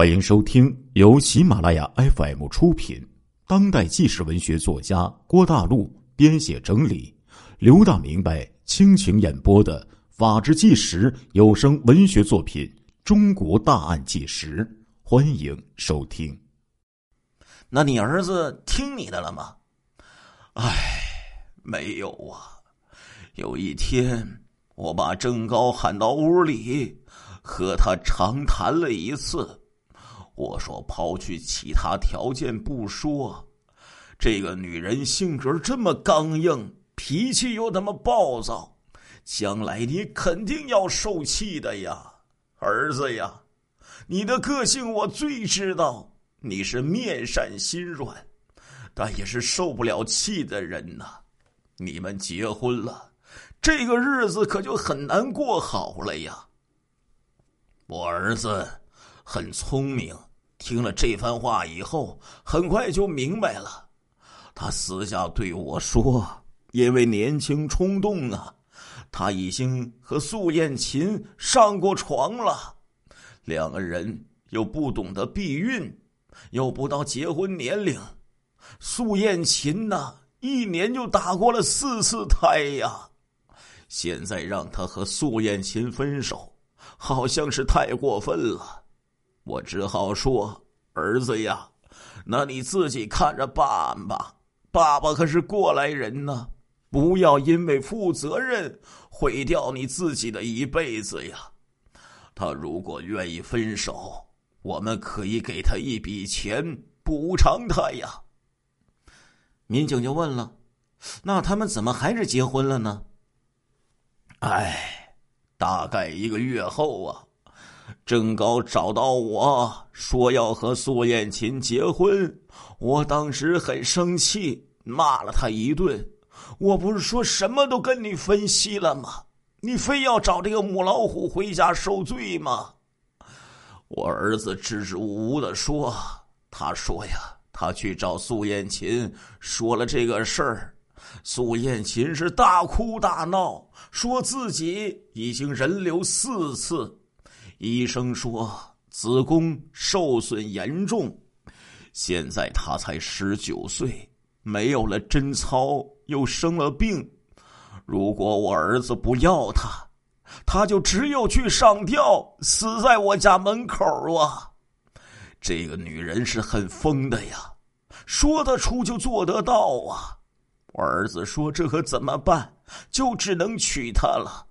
欢迎收听由喜马拉雅 FM 出品、当代纪实文学作家郭大陆编写整理、刘大明白倾情演播的《法制纪实》有声文学作品《中国大案纪实》，欢迎收听。那你儿子听你的了吗？唉，没有啊。有一天，我把郑高喊到屋里，和他长谈了一次。我说：“抛去其他条件不说，这个女人性格这么刚硬，脾气又那么暴躁，将来你肯定要受气的呀，儿子呀！你的个性我最知道，你是面善心软，但也是受不了气的人呐。你们结婚了，这个日子可就很难过好了呀。我儿子很聪明。”听了这番话以后，很快就明白了。他私下对我说：“因为年轻冲动啊，他已经和素艳琴上过床了。两个人又不懂得避孕，又不到结婚年龄。素艳琴呐，一年就打过了四次胎呀。现在让他和素艳琴分手，好像是太过分了。”我只好说：“儿子呀，那你自己看着办吧。爸爸可是过来人呢，不要因为负责任毁掉你自己的一辈子呀。他如果愿意分手，我们可以给他一笔钱补偿他呀。”民警就问了：“那他们怎么还是结婚了呢？”哎，大概一个月后啊。郑高找到我说要和苏艳琴结婚，我当时很生气，骂了他一顿。我不是说什么都跟你分析了吗？你非要找这个母老虎回家受罪吗？我儿子支支吾吾的说：“他说呀，他去找苏艳琴说了这个事儿，苏艳琴是大哭大闹，说自己已经人流四次。”医生说子宫受损严重，现在他才十九岁，没有了贞操，又生了病。如果我儿子不要他，他就只有去上吊，死在我家门口啊！这个女人是很疯的呀，说得出就做得到啊！我儿子说这可怎么办？就只能娶她了。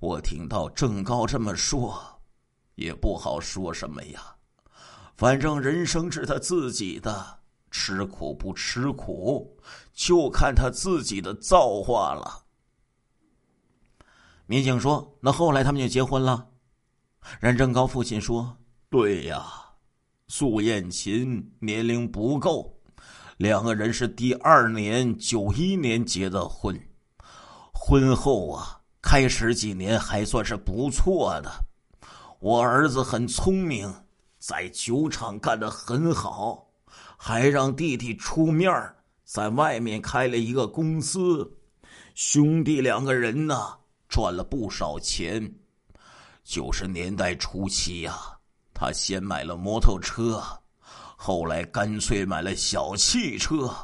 我听到郑高这么说，也不好说什么呀。反正人生是他自己的，吃苦不吃苦，就看他自己的造化了。民警说：“那后来他们就结婚了。”任正高父亲说：“对呀，苏艳琴年龄不够，两个人是第二年九一年结的婚，婚后啊。”开始几年还算是不错的，我儿子很聪明，在酒厂干得很好，还让弟弟出面在外面开了一个公司，兄弟两个人呢赚了不少钱。九十年代初期呀，他先买了摩托车，后来干脆买了小汽车，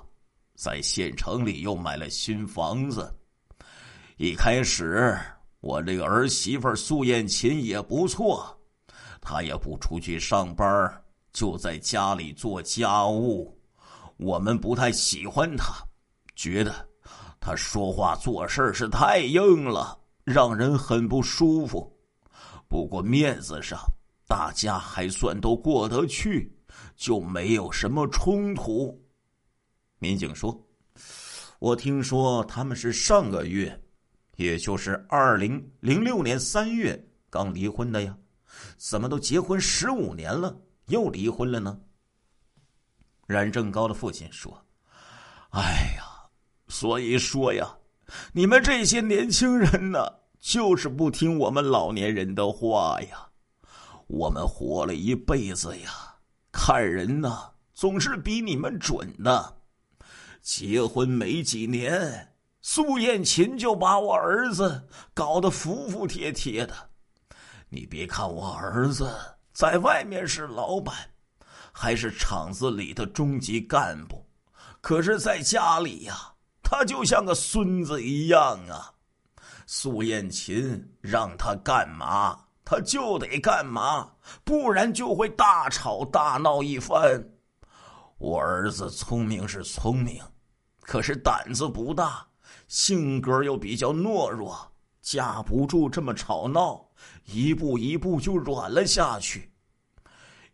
在县城里又买了新房子。一开始，我这个儿媳妇苏艳琴也不错，她也不出去上班，就在家里做家务。我们不太喜欢她，觉得她说话做事是太硬了，让人很不舒服。不过面子上，大家还算都过得去，就没有什么冲突。民警说：“我听说他们是上个月。”也就是二零零六年三月刚离婚的呀，怎么都结婚十五年了又离婚了呢？冉正高的父亲说：“哎呀，所以说呀，你们这些年轻人呢，就是不听我们老年人的话呀。我们活了一辈子呀，看人呢总是比你们准的。结婚没几年。”苏艳琴就把我儿子搞得服服帖帖的，你别看我儿子在外面是老板，还是厂子里的中级干部，可是在家里呀，他就像个孙子一样啊。苏艳琴让他干嘛，他就得干嘛，不然就会大吵大闹一番。我儿子聪明是聪明，可是胆子不大，性格又比较懦弱，架不住这么吵闹。一步一步就软了下去。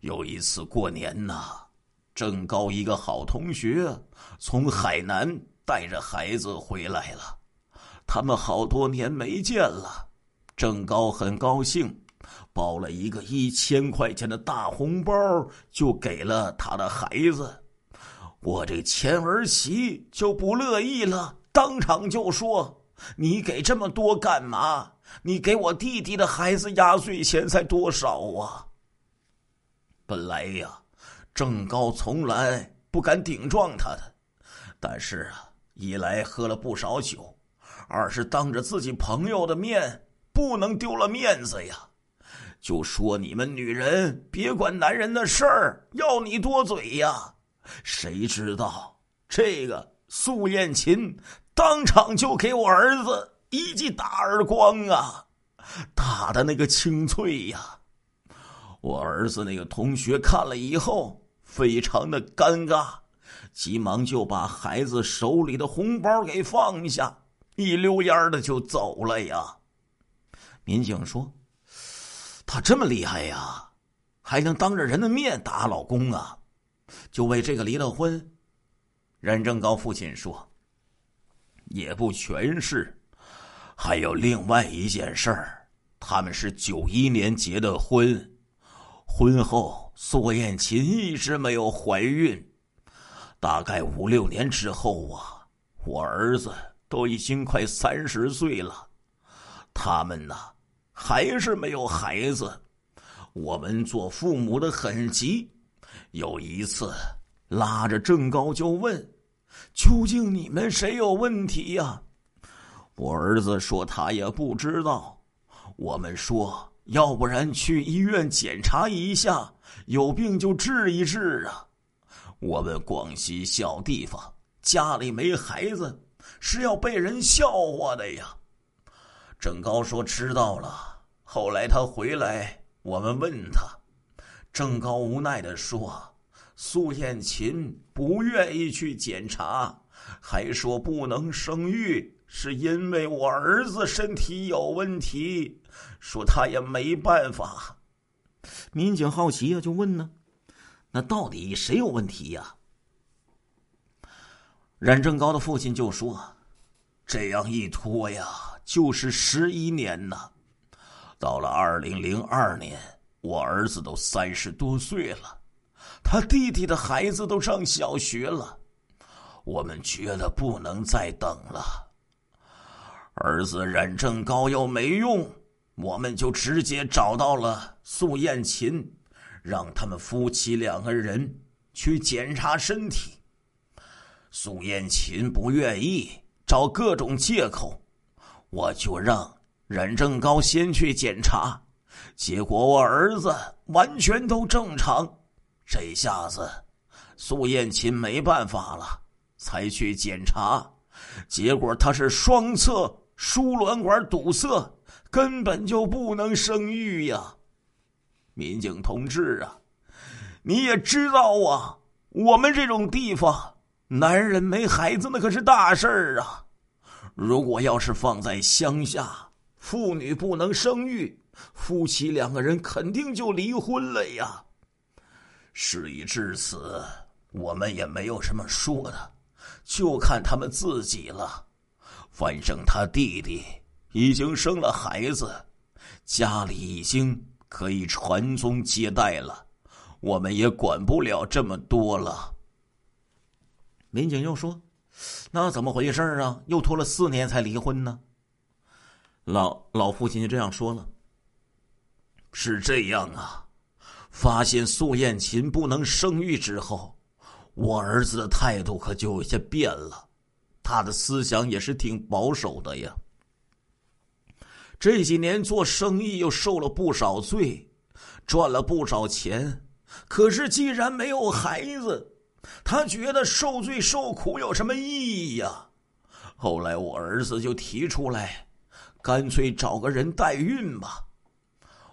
有一次过年呢，郑高一个好同学从海南带着孩子回来了，他们好多年没见了。郑高很高兴，包了一个一千块钱的大红包，就给了他的孩子。我这前儿媳就不乐意了，当场就说：“你给这么多干嘛？”你给我弟弟的孩子压岁钱才多少啊？本来呀，郑高从来不敢顶撞他的，但是啊，一来喝了不少酒，二是当着自己朋友的面不能丢了面子呀，就说你们女人别管男人的事儿，要你多嘴呀。谁知道这个素艳琴当场就给我儿子。一记大耳光啊，打的那个清脆呀！我儿子那个同学看了以后，非常的尴尬，急忙就把孩子手里的红包给放下，一溜烟的就走了呀。民警说：“他这么厉害呀，还能当着人的面打老公啊？就为这个离了婚？”任正高父亲说：“也不全是。”还有另外一件事儿，他们是九一年结的婚，婚后苏艳琴一直没有怀孕，大概五六年之后啊，我儿子都已经快三十岁了，他们呢还是没有孩子，我们做父母的很急，有一次拉着郑高就问：“究竟你们谁有问题呀？”我儿子说他也不知道，我们说要不然去医院检查一下，有病就治一治啊。我们广西小地方家里没孩子是要被人笑话的呀。郑高说知道了。后来他回来，我们问他，郑高无奈的说：“苏艳琴不愿意去检查，还说不能生育。”是因为我儿子身体有问题，说他也没办法。民警好奇呀，就问呢：“那到底谁有问题呀？”冉正高的父亲就说：“这样一拖呀，就是十一年呐。到了二零零二年，我儿子都三十多岁了，他弟弟的孩子都上小学了，我们觉得不能再等了。”儿子冉正高又没用，我们就直接找到了苏艳琴，让他们夫妻两个人去检查身体。苏艳琴不愿意，找各种借口，我就让冉正高先去检查。结果我儿子完全都正常，这下子苏艳琴没办法了，才去检查，结果她是双侧。输卵管堵塞，根本就不能生育呀！民警同志啊，你也知道啊，我们这种地方，男人没孩子那可是大事儿啊。如果要是放在乡下，妇女不能生育，夫妻两个人肯定就离婚了呀。事已至此，我们也没有什么说的，就看他们自己了。反正他弟弟已经生了孩子，家里已经可以传宗接代了，我们也管不了这么多了。民警又说：“那怎么回事啊？又拖了四年才离婚呢？”老老父亲就这样说了：“是这样啊，发现苏艳琴不能生育之后，我儿子的态度可就有些变了。”他的思想也是挺保守的呀。这几年做生意又受了不少罪，赚了不少钱，可是既然没有孩子，他觉得受罪受苦有什么意义呀？后来我儿子就提出来，干脆找个人代孕吧。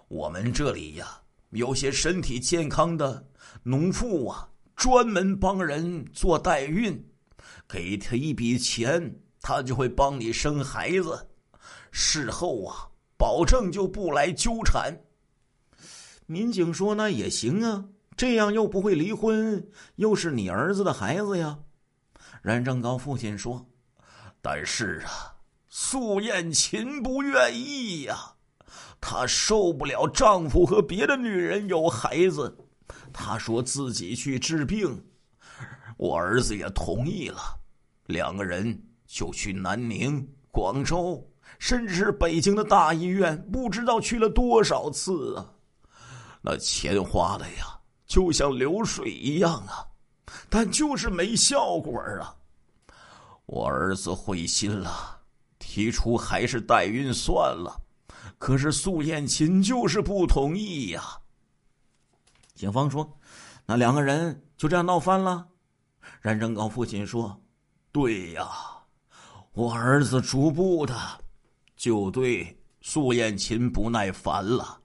我们这里呀，有些身体健康的农妇啊，专门帮人做代孕，给他一笔钱，他就会帮你生孩子，事后啊。保证就不来纠缠。民警说：“那也行啊，这样又不会离婚，又是你儿子的孩子呀。”冉正高父亲说：“但是啊，素艳琴不愿意呀，她受不了丈夫和别的女人有孩子，她说自己去治病。我儿子也同意了，两个人就去南宁、广州。”甚至是北京的大医院，不知道去了多少次啊！那钱花的呀，就像流水一样啊，但就是没效果啊。我儿子灰心了，提出还是代孕算了。可是苏艳琴就是不同意呀。警方说，那两个人就这样闹翻了。冉正高父亲说：“对呀，我儿子逐步的。”就对苏艳琴不耐烦了，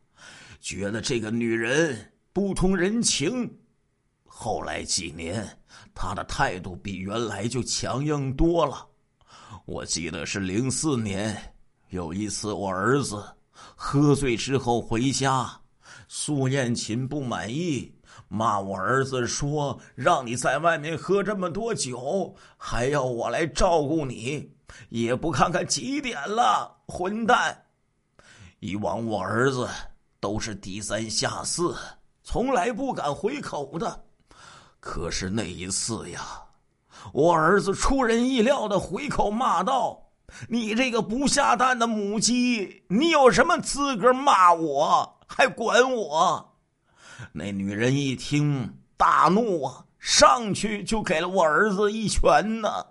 觉得这个女人不通人情。后来几年，她的态度比原来就强硬多了。我记得是零四年，有一次我儿子喝醉之后回家，苏艳琴不满意，骂我儿子说：“让你在外面喝这么多酒，还要我来照顾你。”也不看看几点了，混蛋！以往我儿子都是低三下四，从来不敢回口的。可是那一次呀，我儿子出人意料的回口骂道：“你这个不下蛋的母鸡，你有什么资格骂我，还管我？”那女人一听大怒啊，上去就给了我儿子一拳呢。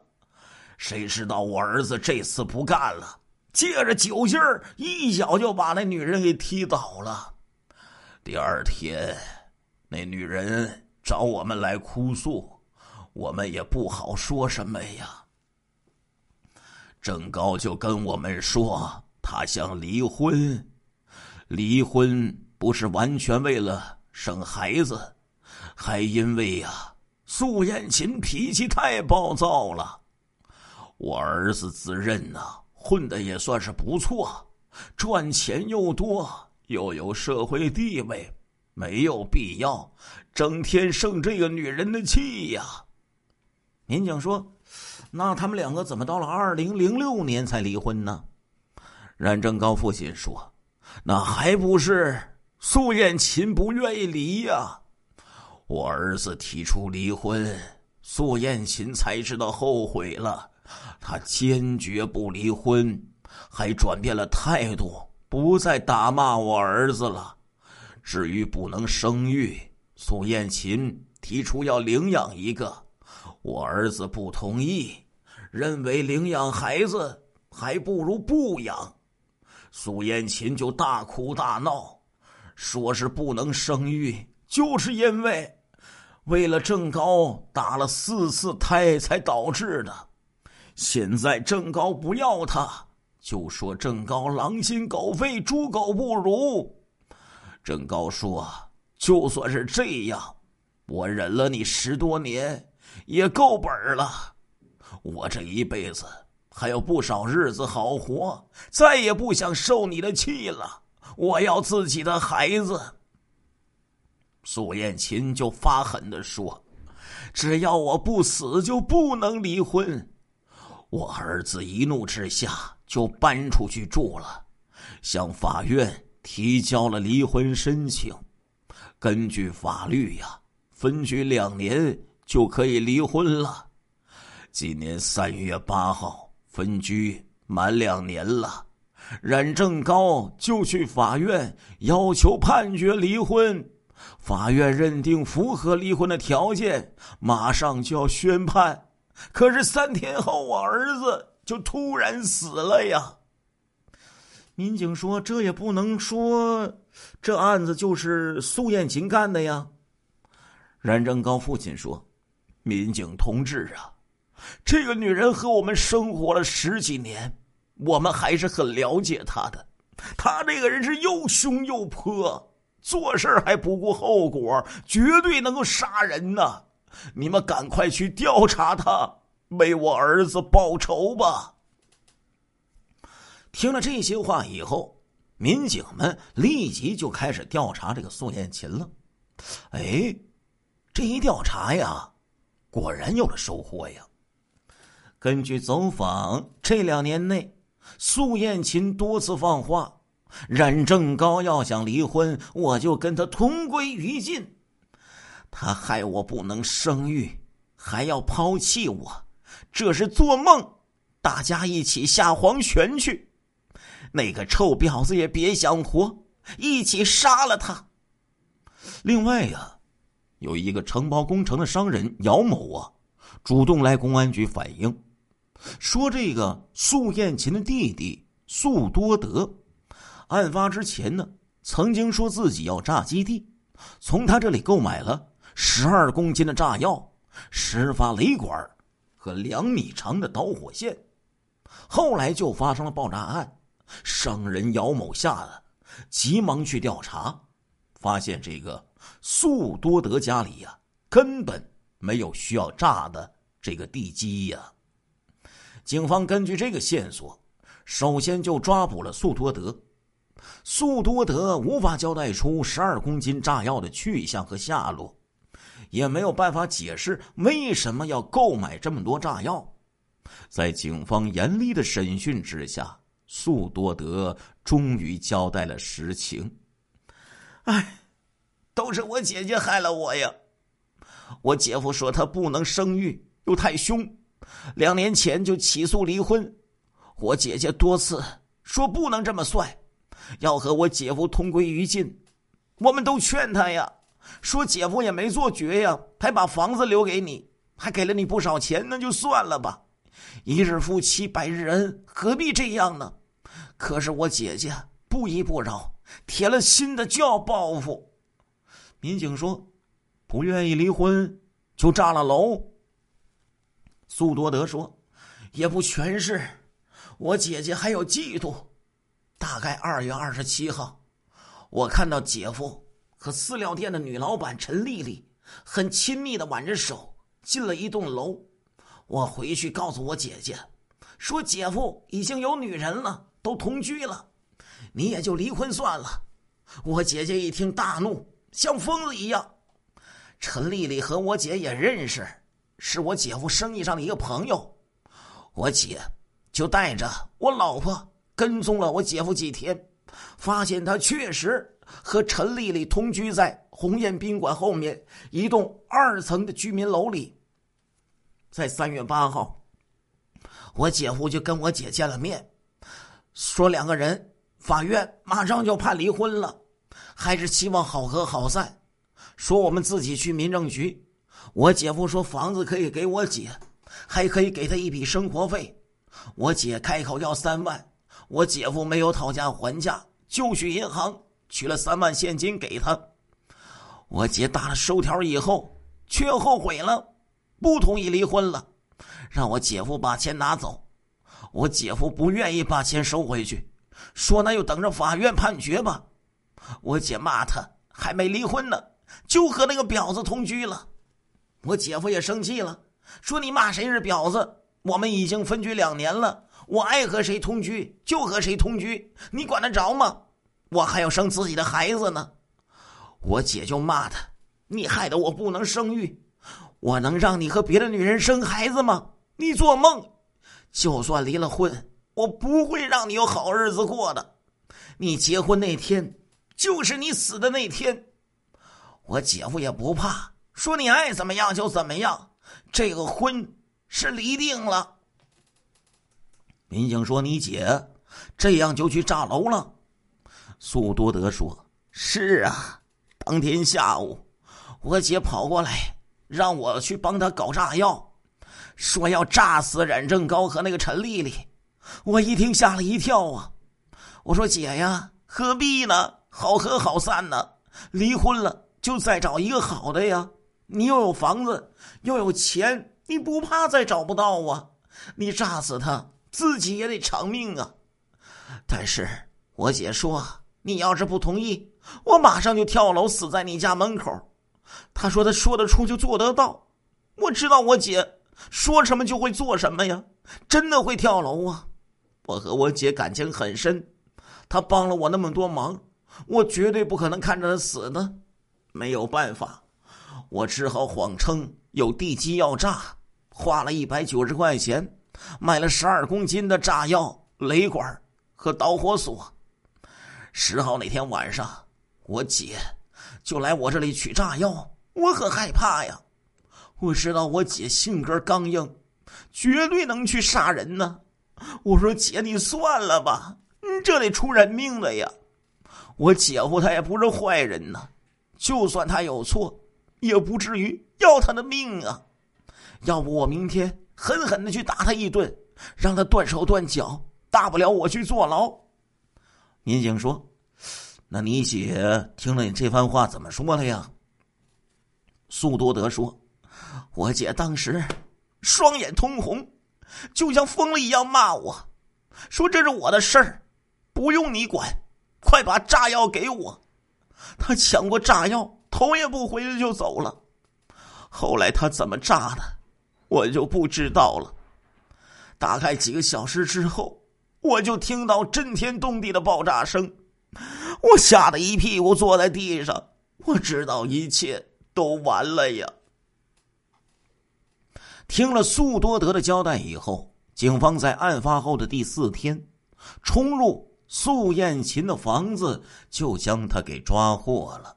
谁知道我儿子这次不干了，借着酒劲儿，一脚就把那女人给踢倒了。第二天，那女人找我们来哭诉，我们也不好说什么呀。郑高就跟我们说，他想离婚，离婚不是完全为了生孩子，还因为呀，苏艳琴脾气太暴躁了。我儿子自认呐，混的也算是不错，赚钱又多，又有社会地位，没有必要整天生这个女人的气呀。民警说：“那他们两个怎么到了二零零六年才离婚呢？”冉正高父亲说：“那还不是苏艳琴不愿意离呀？我儿子提出离婚，苏艳琴才知道后悔了。”他坚决不离婚，还转变了态度，不再打骂我儿子了。至于不能生育，苏艳琴提出要领养一个，我儿子不同意，认为领养孩子还不如不养。苏艳琴就大哭大闹，说是不能生育，就是因为为了郑高打了四次胎才导致的。现在郑高不要他，就说郑高狼心狗肺、猪狗不如。郑高说：“就算是这样，我忍了你十多年，也够本了。我这一辈子还有不少日子好活，再也不想受你的气了。我要自己的孩子。”苏艳琴就发狠的说：“只要我不死，就不能离婚。”我儿子一怒之下就搬出去住了，向法院提交了离婚申请。根据法律呀，分居两年就可以离婚了。今年三月八号，分居满两年了，冉正高就去法院要求判决离婚。法院认定符合离婚的条件，马上就要宣判。可是三天后，我儿子就突然死了呀。民警说：“这也不能说这案子就是苏艳琴干的呀。冉正高父亲说：“民警同志啊，这个女人和我们生活了十几年，我们还是很了解她的。她这个人是又凶又泼，做事还不顾后果，绝对能够杀人呐！你们赶快去调查她，为我儿子报仇吧。”听了这些话以后，民警们立即就开始调查这个苏艳琴了。哎，这一调查呀，果然有了收获呀。根据走访，这两年内，苏艳琴多次放话，冉正高要想离婚，我就跟他同归于尽。他害我不能生育，还要抛弃我，这是做梦。大家一起下黄泉去。那个臭婊子也别想活，一起杀了他。另外呀，有一个承包工程的商人姚某啊，主动来公安局反映，说这个素艳琴的弟弟素多德，案发之前呢，曾经说自己要炸基地，从他这里购买了十二公斤的炸药、十发雷管和两米长的导火线，后来就发生了爆炸案。商人姚某吓得急忙去调查，发现这个素多德家里呀根本没有需要炸的这个地基呀。警方根据这个线索，首先就抓捕了苏多德。苏多德无法交代出十二公斤炸药的去向和下落，也没有办法解释为什么要购买这么多炸药。在警方严厉的审讯之下。苏多德终于交代了实情。哎，都是我姐姐害了我呀！我姐夫说他不能生育，又太凶，两年前就起诉离婚。我姐姐多次说不能这么算，要和我姐夫同归于尽。我们都劝她呀，说姐夫也没做绝呀，还把房子留给你，还给了你不少钱，那就算了吧。一日夫妻百日恩，何必这样呢？可是我姐姐不依不饶，铁了心的就要报复。民警说：“不愿意离婚，就炸了楼。”苏多德说：“也不全是，我姐姐还有嫉妒。大概二月二十七号，我看到姐夫和饲料店的女老板陈丽丽很亲密的挽着手进了一栋楼。我回去告诉我姐姐，说姐夫已经有女人了。”都同居了，你也就离婚算了。我姐姐一听大怒，像疯子一样。陈丽丽和我姐也认识，是我姐夫生意上的一个朋友。我姐就带着我老婆跟踪了我姐夫几天，发现他确实和陈丽丽同居在鸿雁宾馆后面一栋二层的居民楼里。在三月八号，我姐夫就跟我姐见了面。说两个人，法院马上就判离婚了，还是希望好合好散。说我们自己去民政局。我姐夫说房子可以给我姐，还可以给他一笔生活费。我姐开口要三万，我姐夫没有讨价还价，就去银行取了三万现金给他。我姐打了收条以后，却后悔了，不同意离婚了，让我姐夫把钱拿走。我姐夫不愿意把钱收回去，说那就等着法院判决吧。我姐骂他还没离婚呢，就和那个婊子同居了。我姐夫也生气了，说你骂谁是婊子？我们已经分居两年了，我爱和谁同居就和谁同居，你管得着吗？我还要生自己的孩子呢。我姐就骂他，你害得我不能生育，我能让你和别的女人生孩子吗？你做梦！就算离了婚，我不会让你有好日子过的。你结婚那天，就是你死的那天。我姐夫也不怕，说你爱怎么样就怎么样。这个婚是离定了。民警说：“你姐这样就去炸楼了。”苏多德说：“是啊，当天下午，我姐跑过来让我去帮她搞炸药。”说要炸死冉正高和那个陈丽丽，我一听吓了一跳啊！我说姐呀，何必呢？好合好散呢。离婚了就再找一个好的呀。你又有房子，又有钱，你不怕再找不到啊？你炸死他，自己也得偿命啊。但是我姐说，你要是不同意，我马上就跳楼死在你家门口。她说她说得出就做得到。我知道我姐说什么就会做什么呀，真的会跳楼啊。我和我姐感情很深，她帮了我那么多忙，我绝对不可能看着她死的。没有办法，我只好谎称有地基要炸，花了一百九十块钱买了十二公斤的炸药、雷管和导火索。十号那天晚上，我姐就来我这里取炸药，我很害怕呀。我知道我姐性格刚硬，绝对能去杀人呢。我说姐，你算了吧，你这得出人命的呀！我姐夫他也不是坏人呐，就算他有错，也不至于要他的命啊。要不我明天狠狠的去打他一顿，让他断手断脚，大不了我去坐牢。民警说：“那你姐听了你这番话怎么说了呀？”苏多德说：“我姐当时双眼通红。”就像疯了一样骂我，说这是我的事儿，不用你管，快把炸药给我。他抢过炸药，头也不回的就走了。后来他怎么炸的，我就不知道了。大概几个小时之后，我就听到震天动地的爆炸声，我吓得一屁股坐在地上。我知道一切都完了呀。听了素多德的交代以后，警方在案发后的第四天，冲入素艳琴的房子，就将他给抓获了。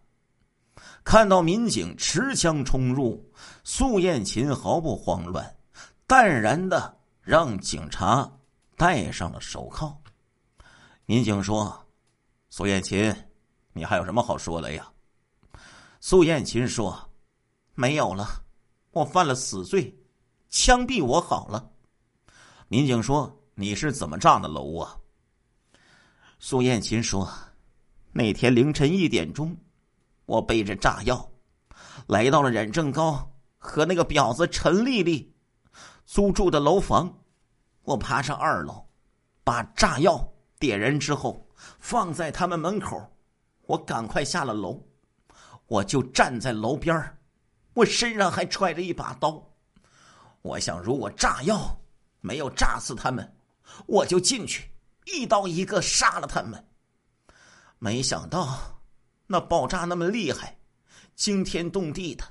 看到民警持枪冲入，苏艳琴毫不慌乱，淡然的让警察戴上了手铐。民警说：“苏艳琴，你还有什么好说的呀？”苏艳琴说：“没有了，我犯了死罪。”枪毙我好了，民警说：“你是怎么炸的楼啊？”苏艳琴说：“那天凌晨一点钟，我背着炸药，来到了冉正高和那个婊子陈丽丽租住的楼房。我爬上二楼，把炸药点燃之后放在他们门口。我赶快下了楼，我就站在楼边我身上还揣着一把刀。”我想，如果炸药没有炸死他们，我就进去一刀一个杀了他们。没想到那爆炸那么厉害，惊天动地的，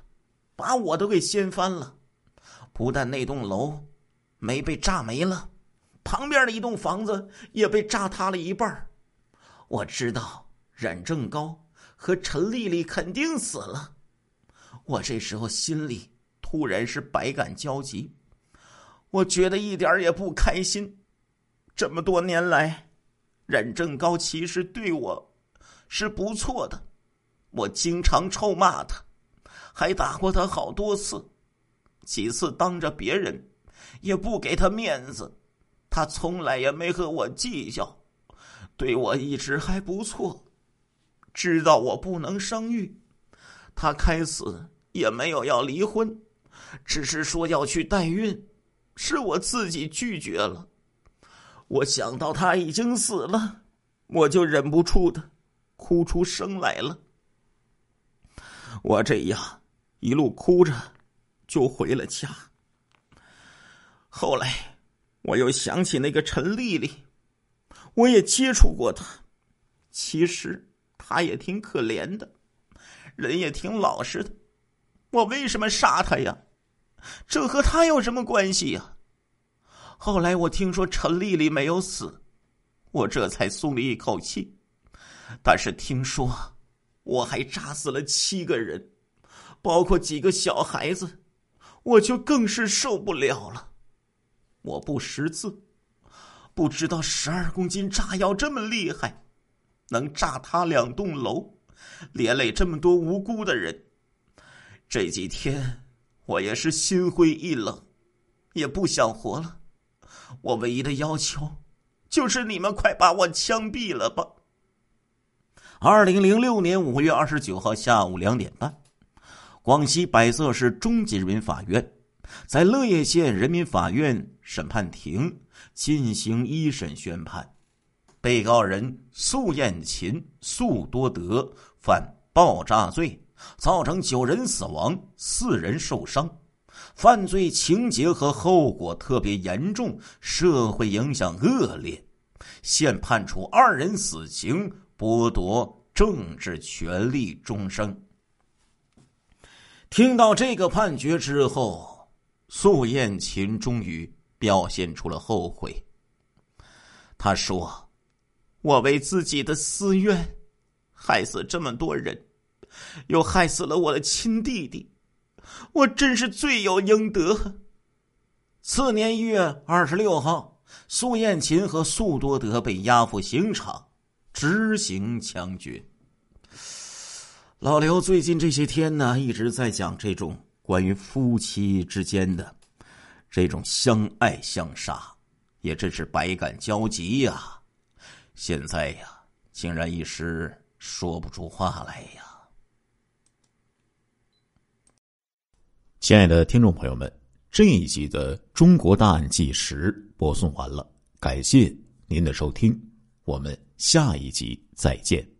把我都给掀翻了。不但那栋楼没被炸没了，旁边的一栋房子也被炸塌了一半。我知道冉正高和陈丽丽肯定死了。我这时候心里。突然是百感交集，我觉得一点也不开心。这么多年来，冉正高其实对我是不错的，我经常臭骂他，还打过他好多次，几次当着别人也不给他面子，他从来也没和我计较，对我一直还不错。知道我不能生育，他开始也没有要离婚。只是说要去代孕，是我自己拒绝了。我想到他已经死了，我就忍不住的哭出声来了。我这样一路哭着就回了家。后来我又想起那个陈丽丽，我也接触过她，其实她也挺可怜的，人也挺老实的。我为什么杀她呀？这和她有什么关系呀？后来我听说陈丽丽没有死，我这才松了一口气。但是听说我还炸死了七个人，包括几个小孩子，我就更是受不了了。我不识字，不知道十二公斤炸药这么厉害，能炸塌两栋楼，连累这么多无辜的人。这几天。我也是心灰意冷，也不想活了。我唯一的要求，就是你们快把我枪毙了吧。二零零六年五月二十九号下午两点半，广西百色市中级人民法院在乐业县人民法院审判庭进行一审宣判，被告人素艳琴、素多德犯爆炸罪，造成九人死亡、四人受伤。犯罪情节和后果特别严重，社会影响恶劣，现判处二人死刑，剥夺政治权利终生。听到这个判决之后，素艳琴终于表现出了后悔。他说：“我为自己的私怨，害死这么多人，又害死了我的亲弟弟。”我真是罪有应得。次年一月二十六号，苏艳琴和苏多德被押赴刑场执行枪决。老刘最近这些天呢，一直在讲这种关于夫妻之间的这种相爱相杀，也真是百感交集呀。现在呀，竟然一时说不出话来呀。亲爱的听众朋友们，这一集的《中国大案纪实》播送完了，感谢您的收听，我们下一集再见。